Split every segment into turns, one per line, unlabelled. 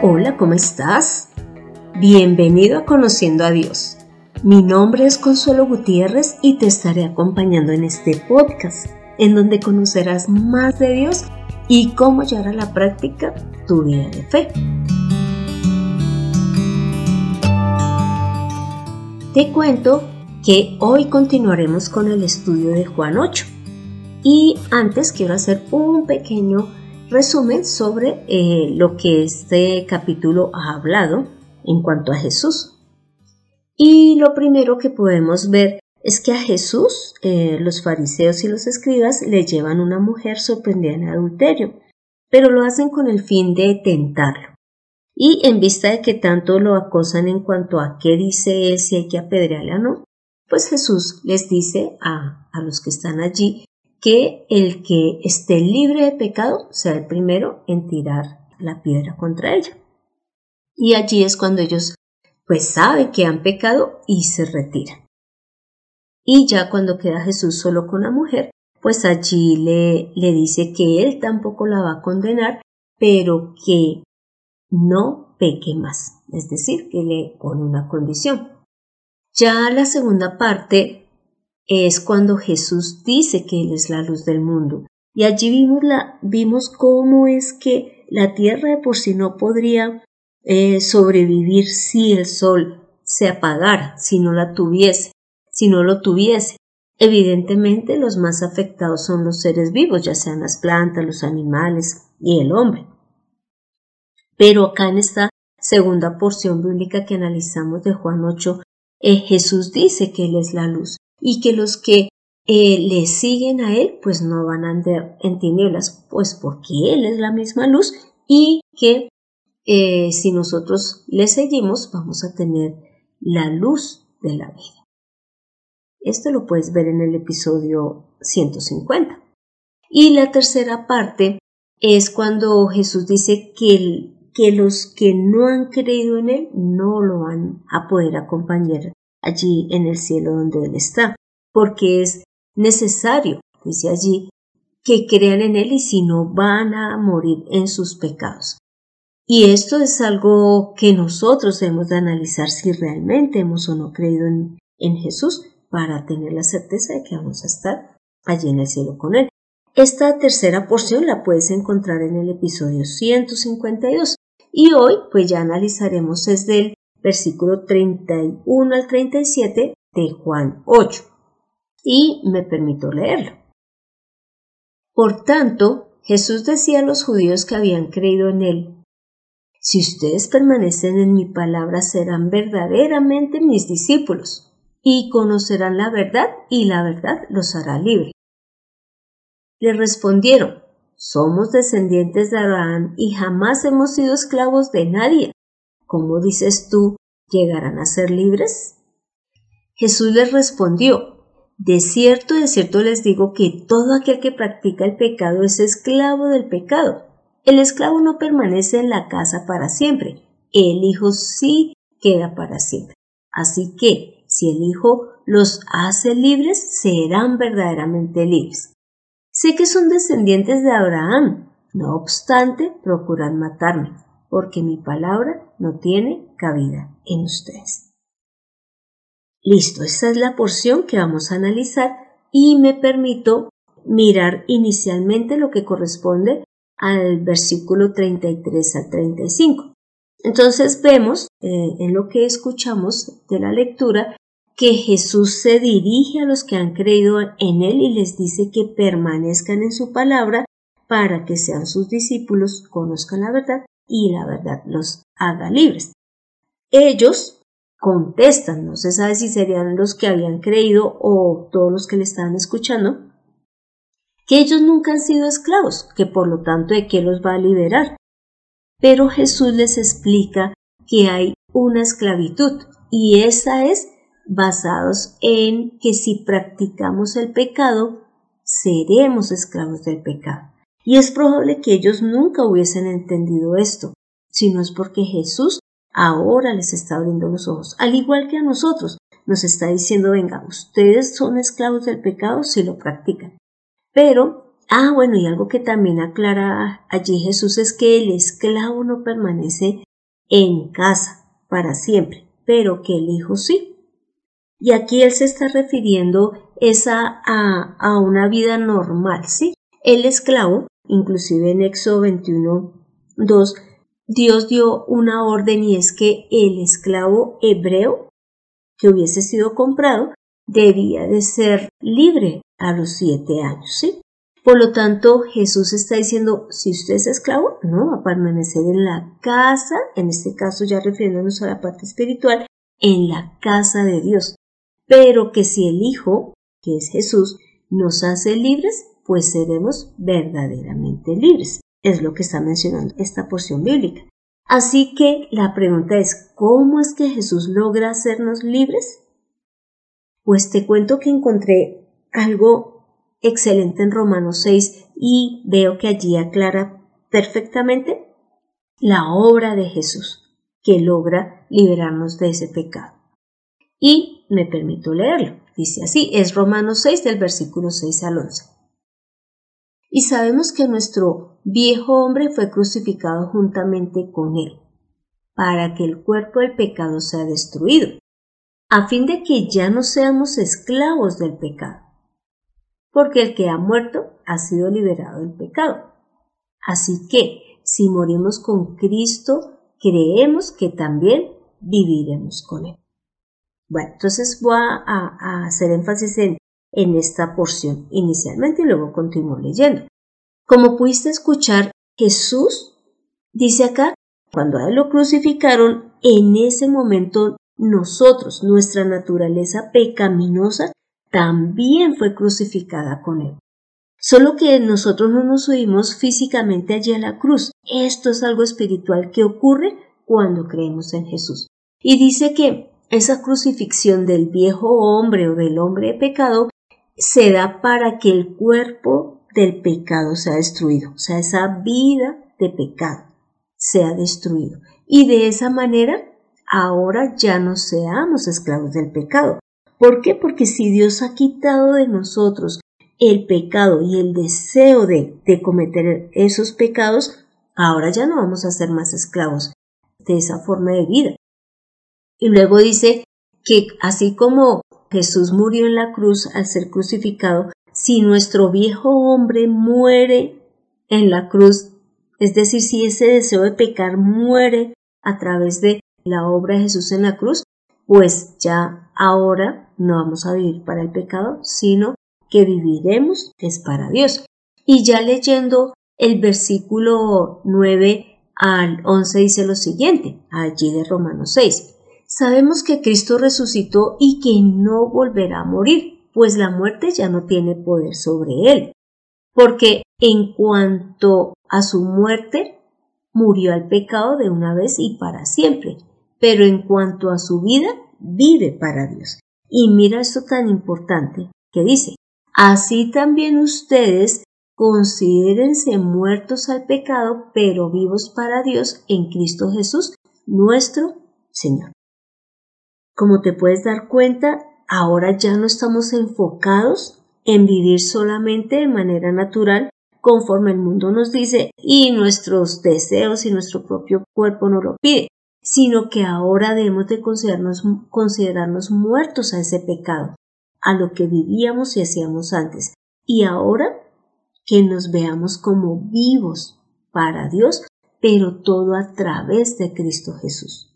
Hola, ¿cómo estás? Bienvenido a Conociendo a Dios. Mi nombre es Consuelo Gutiérrez y te estaré acompañando en este podcast, en donde conocerás más de Dios y cómo llevar a la práctica tu vida de fe. Te cuento que hoy continuaremos con el estudio de Juan 8 y antes quiero hacer un pequeño resumen sobre eh, lo que este capítulo ha hablado en cuanto a Jesús. Y lo primero que podemos ver es que a Jesús eh, los fariseos y los escribas le llevan una mujer sorprendida en adulterio, pero lo hacen con el fin de tentarlo. Y en vista de que tanto lo acosan en cuanto a qué dice él, si hay que apedrearle o no, pues Jesús les dice a, a los que están allí que el que esté libre de pecado sea el primero en tirar la piedra contra ella. Y allí es cuando ellos pues saben que han pecado y se retiran. Y ya cuando queda Jesús solo con la mujer, pues allí le, le dice que él tampoco la va a condenar, pero que no peque más, es decir, que le pone una condición. Ya la segunda parte es cuando Jesús dice que Él es la luz del mundo. Y allí vimos, la, vimos cómo es que la tierra de por sí no podría eh, sobrevivir si el sol se apagara, si no la tuviese, si no lo tuviese. Evidentemente los más afectados son los seres vivos, ya sean las plantas, los animales y el hombre. Pero acá en esta segunda porción bíblica que analizamos de Juan 8, eh, Jesús dice que Él es la luz y que los que eh, le siguen a Él pues no van a andar en tinieblas, pues porque Él es la misma luz y que eh, si nosotros le seguimos vamos a tener la luz de la vida. Esto lo puedes ver en el episodio 150. Y la tercera parte es cuando Jesús dice que, que los que no han creído en Él no lo van a poder acompañar allí en el cielo donde Él está, porque es necesario, dice allí, que crean en Él y si no van a morir en sus pecados. Y esto es algo que nosotros debemos de analizar si realmente hemos o no creído en, en Jesús para tener la certeza de que vamos a estar allí en el cielo con Él. Esta tercera porción la puedes encontrar en el episodio 152 y hoy pues ya analizaremos desde versículo 31 al 37 de Juan 8. Y me permito leerlo. Por tanto, Jesús decía a los judíos que habían creído en él, Si ustedes permanecen en mi palabra serán verdaderamente mis discípulos, y conocerán la verdad, y la verdad los hará libre. Le respondieron, Somos descendientes de Abraham y jamás hemos sido esclavos de nadie. ¿Cómo dices tú, llegarán a ser libres? Jesús les respondió, de cierto, de cierto les digo que todo aquel que practica el pecado es esclavo del pecado. El esclavo no permanece en la casa para siempre, el Hijo sí queda para siempre. Así que, si el Hijo los hace libres, serán verdaderamente libres. Sé que son descendientes de Abraham, no obstante, procuran matarme porque mi palabra no tiene cabida en ustedes. Listo, esta es la porción que vamos a analizar y me permito mirar inicialmente lo que corresponde al versículo 33 al 35. Entonces vemos eh, en lo que escuchamos de la lectura que Jesús se dirige a los que han creído en Él y les dice que permanezcan en su palabra para que sean sus discípulos, conozcan la verdad y la verdad los haga libres. Ellos contestan, no se sabe si serían los que habían creído o todos los que le estaban escuchando, que ellos nunca han sido esclavos, que por lo tanto de qué los va a liberar. Pero Jesús les explica que hay una esclavitud y esa es basados en que si practicamos el pecado, seremos esclavos del pecado. Y es probable que ellos nunca hubiesen entendido esto, si no es porque Jesús ahora les está abriendo los ojos, al igual que a nosotros. Nos está diciendo, venga, ustedes son esclavos del pecado si lo practican. Pero, ah, bueno, y algo que también aclara allí Jesús es que el esclavo no permanece en casa para siempre, pero que el Hijo sí. Y aquí él se está refiriendo esa a, a una vida normal, ¿sí? El esclavo, inclusive en Éxodo 21, 2, Dios dio una orden y es que el esclavo hebreo que hubiese sido comprado debía de ser libre a los siete años, ¿sí? Por lo tanto, Jesús está diciendo, si usted es esclavo, no va a permanecer en la casa, en este caso ya refiriéndonos a la parte espiritual, en la casa de Dios. Pero que si el Hijo, que es Jesús, nos hace libres, pues seremos verdaderamente libres. Es lo que está mencionando esta porción bíblica. Así que la pregunta es, ¿cómo es que Jesús logra hacernos libres? Pues te cuento que encontré algo excelente en Romanos 6 y veo que allí aclara perfectamente la obra de Jesús que logra liberarnos de ese pecado. Y me permito leerlo. Dice así, es Romanos 6 del versículo 6 al 11. Y sabemos que nuestro viejo hombre fue crucificado juntamente con él, para que el cuerpo del pecado sea destruido, a fin de que ya no seamos esclavos del pecado, porque el que ha muerto ha sido liberado del pecado. Así que, si morimos con Cristo, creemos que también viviremos con Él. Bueno, entonces voy a, hacer énfasis en, en esta porción inicialmente y luego continúo leyendo. Como pudiste escuchar, Jesús dice acá, cuando él lo crucificaron, en ese momento nosotros, nuestra naturaleza pecaminosa, también fue crucificada con él. Solo que nosotros no nos subimos físicamente allí a la cruz. Esto es algo espiritual que ocurre cuando creemos en Jesús. Y dice que esa crucifixión del viejo hombre o del hombre de pecado se da para que el cuerpo del pecado sea destruido, o sea, esa vida de pecado sea destruido. Y de esa manera, ahora ya no seamos esclavos del pecado. ¿Por qué? Porque si Dios ha quitado de nosotros el pecado y el deseo de, de cometer esos pecados, ahora ya no vamos a ser más esclavos de esa forma de vida. Y luego dice que así como Jesús murió en la cruz al ser crucificado, si nuestro viejo hombre muere en la cruz, es decir, si ese deseo de pecar muere a través de la obra de Jesús en la cruz, pues ya ahora no vamos a vivir para el pecado, sino que viviremos es para Dios. Y ya leyendo el versículo 9 al 11 dice lo siguiente, allí de Romanos 6 sabemos que Cristo resucitó y que no volverá a morir, pues la muerte ya no tiene poder sobre él. Porque en cuanto a su muerte, murió al pecado de una vez y para siempre, pero en cuanto a su vida, vive para Dios. Y mira esto tan importante que dice, así también ustedes considérense muertos al pecado, pero vivos para Dios en Cristo Jesús, nuestro Señor. Como te puedes dar cuenta, ahora ya no estamos enfocados en vivir solamente de manera natural conforme el mundo nos dice y nuestros deseos y nuestro propio cuerpo nos lo pide, sino que ahora debemos de considerarnos, considerarnos muertos a ese pecado, a lo que vivíamos y hacíamos antes, y ahora que nos veamos como vivos para Dios, pero todo a través de Cristo Jesús.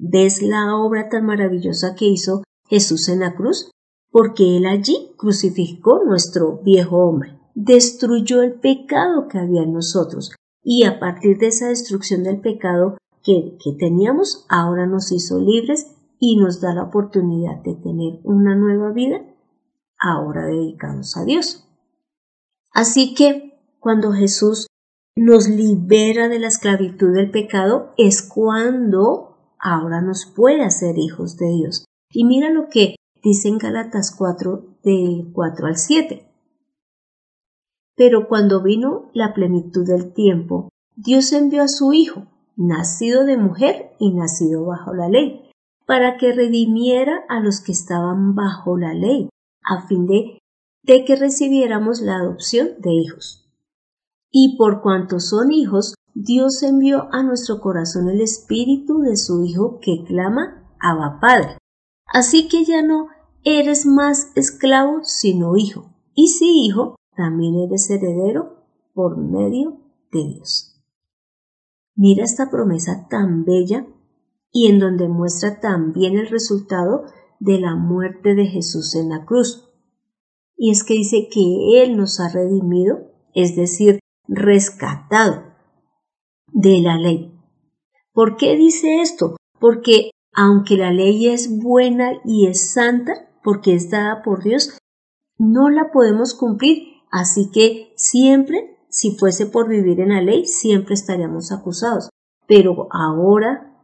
¿Ves la obra tan maravillosa que hizo Jesús en la cruz? Porque Él allí crucificó nuestro viejo hombre, destruyó el pecado que había en nosotros y a partir de esa destrucción del pecado que, que teníamos, ahora nos hizo libres y nos da la oportunidad de tener una nueva vida, ahora dedicados a Dios. Así que cuando Jesús nos libera de la esclavitud del pecado es cuando ahora nos puede hacer hijos de Dios. Y mira lo que dice en Galatas 4 del 4 al 7. Pero cuando vino la plenitud del tiempo, Dios envió a su Hijo, nacido de mujer y nacido bajo la ley, para que redimiera a los que estaban bajo la ley, a fin de, de que recibiéramos la adopción de hijos. Y por cuanto son hijos, Dios envió a nuestro corazón el espíritu de su Hijo que clama Abba Padre. Así que ya no eres más esclavo sino hijo. Y si hijo, también eres heredero por medio de Dios. Mira esta promesa tan bella y en donde muestra también el resultado de la muerte de Jesús en la cruz. Y es que dice que Él nos ha redimido, es decir, rescatado de la ley. ¿Por qué dice esto? Porque aunque la ley es buena y es santa, porque es dada por Dios, no la podemos cumplir. Así que siempre, si fuese por vivir en la ley, siempre estaríamos acusados. Pero ahora,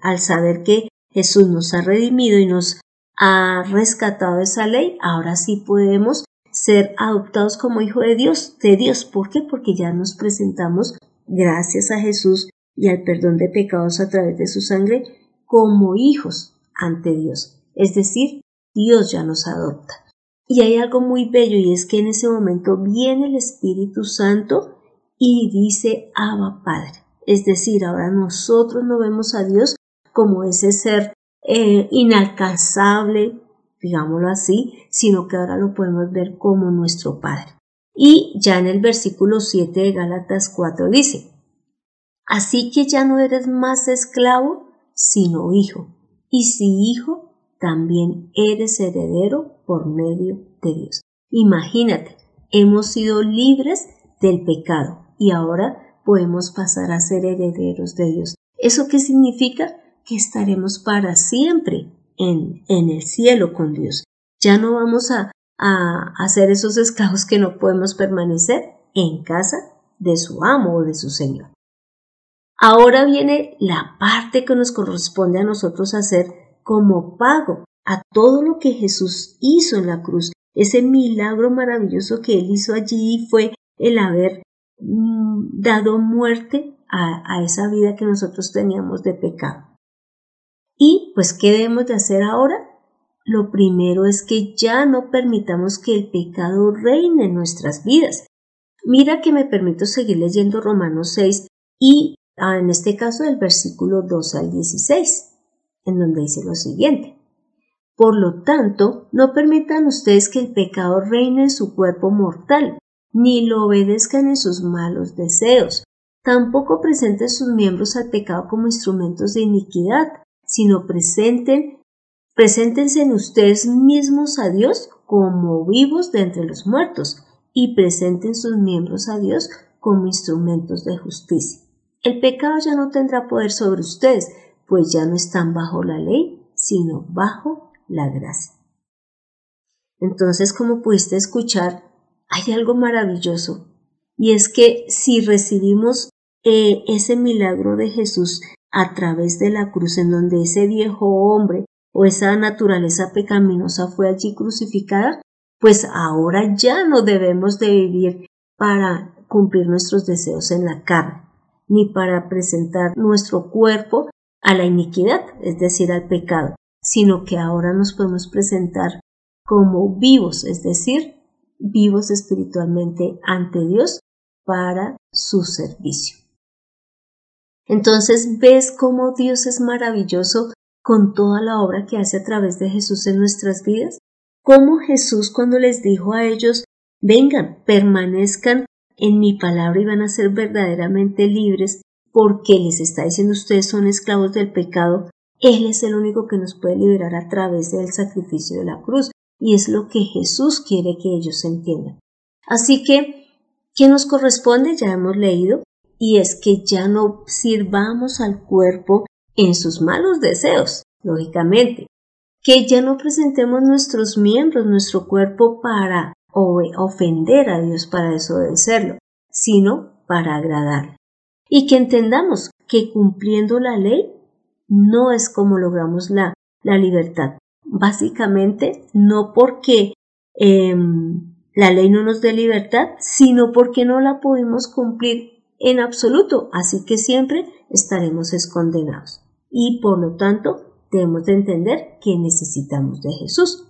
al saber que Jesús nos ha redimido y nos ha rescatado esa ley, ahora sí podemos ser adoptados como hijo de Dios, de Dios. ¿Por qué? Porque ya nos presentamos gracias a Jesús y al perdón de pecados a través de su sangre como hijos ante Dios. Es decir, Dios ya nos adopta. Y hay algo muy bello y es que en ese momento viene el Espíritu Santo y dice Abba Padre. Es decir, ahora nosotros no vemos a Dios como ese ser eh, inalcanzable, digámoslo así, sino que ahora lo podemos ver como nuestro Padre. Y ya en el versículo 7 de Gálatas 4 dice, Así que ya no eres más esclavo, sino hijo, y si hijo, también eres heredero por medio de Dios. Imagínate, hemos sido libres del pecado y ahora podemos pasar a ser herederos de Dios. ¿Eso qué significa? Que estaremos para siempre en, en el cielo con Dios. Ya no vamos a, a, a esos esclavos que no podemos permanecer en casa de su amo o de su Señor. Ahora viene la parte que nos corresponde a nosotros hacer como pago a todo lo que Jesús hizo en la cruz. Ese milagro maravilloso que él hizo allí fue el haber mm, dado muerte a, a esa vida que nosotros teníamos de pecado. Y pues, ¿qué debemos de hacer ahora? Lo primero es que ya no permitamos que el pecado reine en nuestras vidas. Mira que me permito seguir leyendo Romanos 6 y Ah, en este caso del versículo 12 al 16, en donde dice lo siguiente. Por lo tanto, no permitan ustedes que el pecado reine en su cuerpo mortal, ni lo obedezcan en sus malos deseos. Tampoco presenten sus miembros al pecado como instrumentos de iniquidad, sino presenten, preséntense en ustedes mismos a Dios como vivos de entre los muertos, y presenten sus miembros a Dios como instrumentos de justicia. El pecado ya no tendrá poder sobre ustedes, pues ya no están bajo la ley, sino bajo la gracia. Entonces, como pudiste escuchar, hay algo maravilloso, y es que si recibimos eh, ese milagro de Jesús a través de la cruz, en donde ese viejo hombre o esa naturaleza pecaminosa fue allí crucificada, pues ahora ya no debemos de vivir para cumplir nuestros deseos en la carne, ni para presentar nuestro cuerpo a la iniquidad, es decir, al pecado, sino que ahora nos podemos presentar como vivos, es decir, vivos espiritualmente ante Dios para su servicio. Entonces ves cómo Dios es maravilloso con toda la obra que hace a través de Jesús en nuestras vidas. Cómo Jesús cuando les dijo a ellos, vengan, permanezcan en mi palabra y van a ser verdaderamente libres porque les está diciendo ustedes son esclavos del pecado, Él es el único que nos puede liberar a través del sacrificio de la cruz y es lo que Jesús quiere que ellos entiendan. Así que, ¿qué nos corresponde? Ya hemos leído y es que ya no sirvamos al cuerpo en sus malos deseos, lógicamente, que ya no presentemos nuestros miembros, nuestro cuerpo para ofender a Dios para desobedecerlo, sino para agradarle. Y que entendamos que cumpliendo la ley no es como logramos la, la libertad. Básicamente, no porque em, la ley no nos dé libertad, sino porque no la pudimos cumplir en absoluto, así que siempre estaremos escondenados. Y por lo tanto, debemos de entender que necesitamos de Jesús.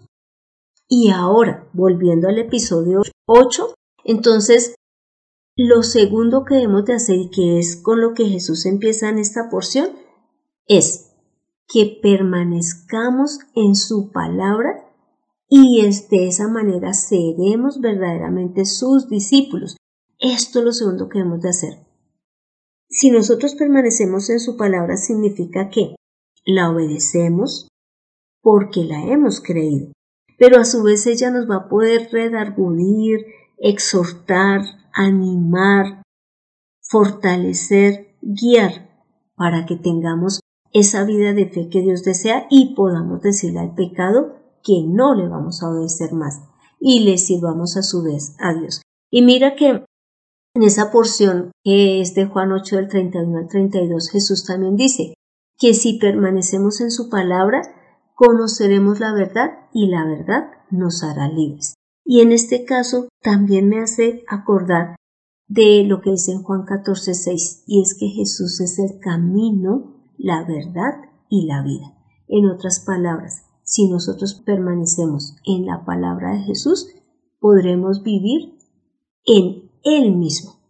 Y ahora, volviendo al episodio 8, entonces lo segundo que debemos de hacer y que es con lo que Jesús empieza en esta porción es que permanezcamos en su palabra y de esa manera seremos verdaderamente sus discípulos. Esto es lo segundo que debemos de hacer. Si nosotros permanecemos en su palabra significa que la obedecemos porque la hemos creído, pero a su vez ella nos va a poder redargudir, exhortar, animar, fortalecer, guiar para que tengamos esa vida de fe que Dios desea y podamos decirle al pecado que no le vamos a obedecer más y le sirvamos a su vez a Dios. Y mira que en esa porción que es de Juan 8 del 31 al 32 Jesús también dice que si permanecemos en su palabra conoceremos la verdad y la verdad nos hará libres. Y en este caso también me hace acordar de lo que dice en Juan 14, 6, y es que Jesús es el camino, la verdad y la vida. En otras palabras, si nosotros permanecemos en la palabra de Jesús, podremos vivir en Él mismo.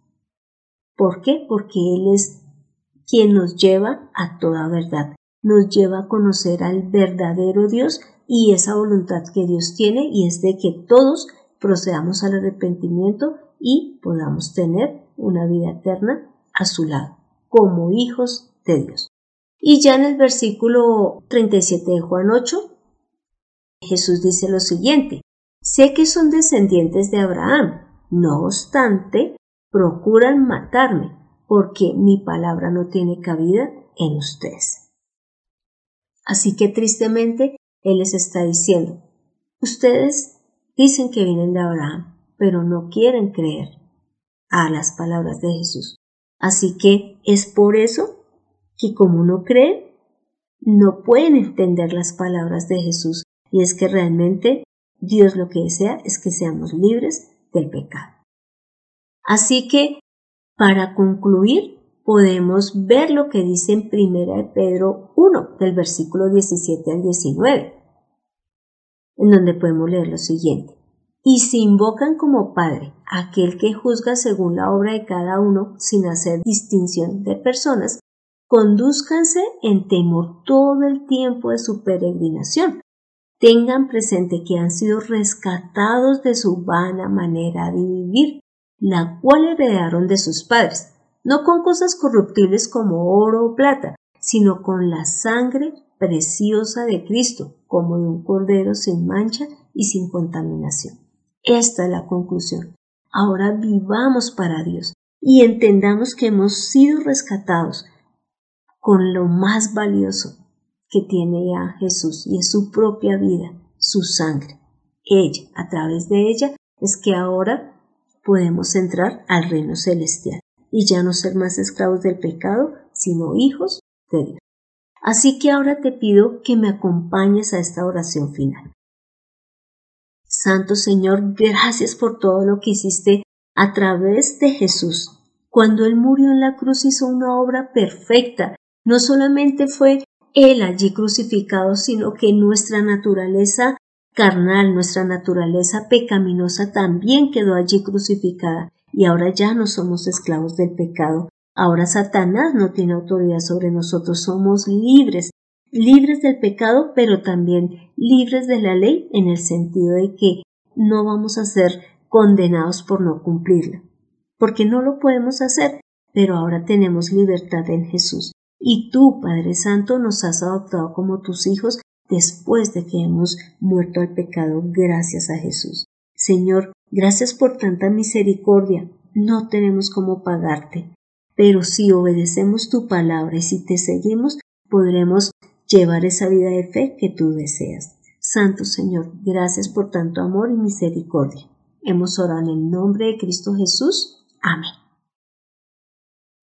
¿Por qué? Porque Él es quien nos lleva a toda verdad, nos lleva a conocer al verdadero Dios y esa voluntad que Dios tiene y es de que todos procedamos al arrepentimiento y podamos tener una vida eterna a su lado, como hijos de Dios. Y ya en el versículo 37 de Juan 8 Jesús dice lo siguiente, sé que son descendientes de Abraham, no obstante, procuran matarme, porque mi palabra no tiene cabida en ustedes. Así que tristemente, Él les está diciendo, ustedes dicen que vienen de Abraham, pero no quieren creer a las palabras de Jesús. Así que es por eso que como no creen, no pueden entender las palabras de Jesús y es que realmente Dios lo que desea es que seamos libres del pecado. Así que, para concluir, podemos ver lo que dice en 1 de Pedro 1, del versículo 17 al 19, en donde podemos leer lo siguiente. Y si invocan como Padre aquel que juzga según la obra de cada uno sin hacer distinción de personas, conduzcanse en temor todo el tiempo de su peregrinación, tengan presente que han sido rescatados de su vana manera de vivir, la cual heredaron de sus padres, no con cosas corruptibles como oro o plata, sino con la sangre preciosa de Cristo, como de un cordero sin mancha y sin contaminación. Esta es la conclusión. Ahora vivamos para Dios y entendamos que hemos sido rescatados con lo más valioso, que tiene ya Jesús y es su propia vida, su sangre. Ella, a través de ella, es que ahora podemos entrar al reino celestial y ya no ser más esclavos del pecado, sino hijos de Dios. Así que ahora te pido que me acompañes a esta oración final. Santo Señor, gracias por todo lo que hiciste a través de Jesús. Cuando Él murió en la cruz hizo una obra perfecta. No solamente fue él allí crucificado, sino que nuestra naturaleza carnal, nuestra naturaleza pecaminosa también quedó allí crucificada y ahora ya no somos esclavos del pecado. Ahora Satanás no tiene autoridad sobre nosotros, somos libres, libres del pecado, pero también libres de la ley en el sentido de que no vamos a ser condenados por no cumplirla, porque no lo podemos hacer, pero ahora tenemos libertad en Jesús. Y tú, Padre Santo, nos has adoptado como tus hijos después de que hemos muerto al pecado gracias a Jesús. Señor, gracias por tanta misericordia. No tenemos cómo pagarte, pero si obedecemos tu palabra y si te seguimos, podremos llevar esa vida de fe que tú deseas. Santo Señor, gracias por tanto amor y misericordia. Hemos orado en el nombre de Cristo Jesús. Amén.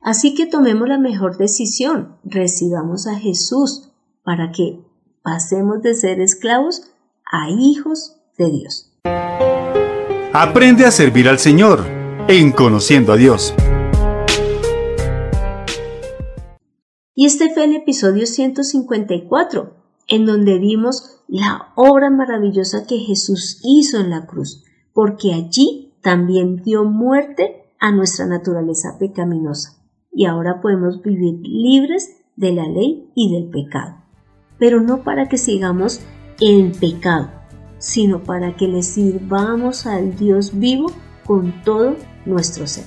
Así que tomemos la mejor decisión, recibamos a Jesús para que pasemos de ser esclavos a hijos de Dios.
Aprende a servir al Señor en conociendo a Dios.
Y este fue el episodio 154, en donde vimos la obra maravillosa que Jesús hizo en la cruz, porque allí también dio muerte a nuestra naturaleza pecaminosa y ahora podemos vivir libres de la ley y del pecado. Pero no para que sigamos en pecado, sino para que le sirvamos al Dios vivo con todo nuestro ser.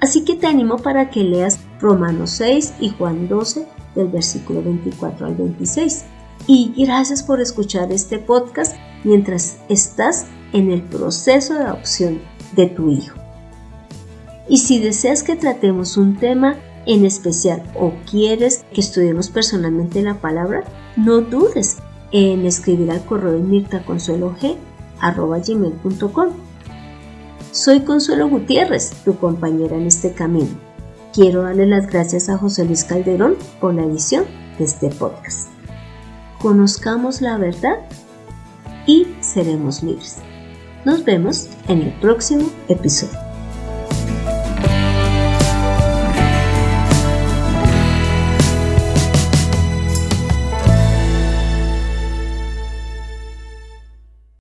Así que te animo para que leas Romanos 6 y Juan 12 del versículo 24 al 26. Y gracias por escuchar este podcast mientras estás en el proceso de adopción de tu hijo. Y si deseas que tratemos un tema en especial o quieres que estudiemos personalmente la palabra, no dudes en escribir al correo de. Soy Consuelo Gutiérrez, tu compañera en este camino. Quiero darle las gracias a José Luis Calderón por la edición de este podcast. Conozcamos la verdad y seremos libres. Nos vemos en el próximo episodio.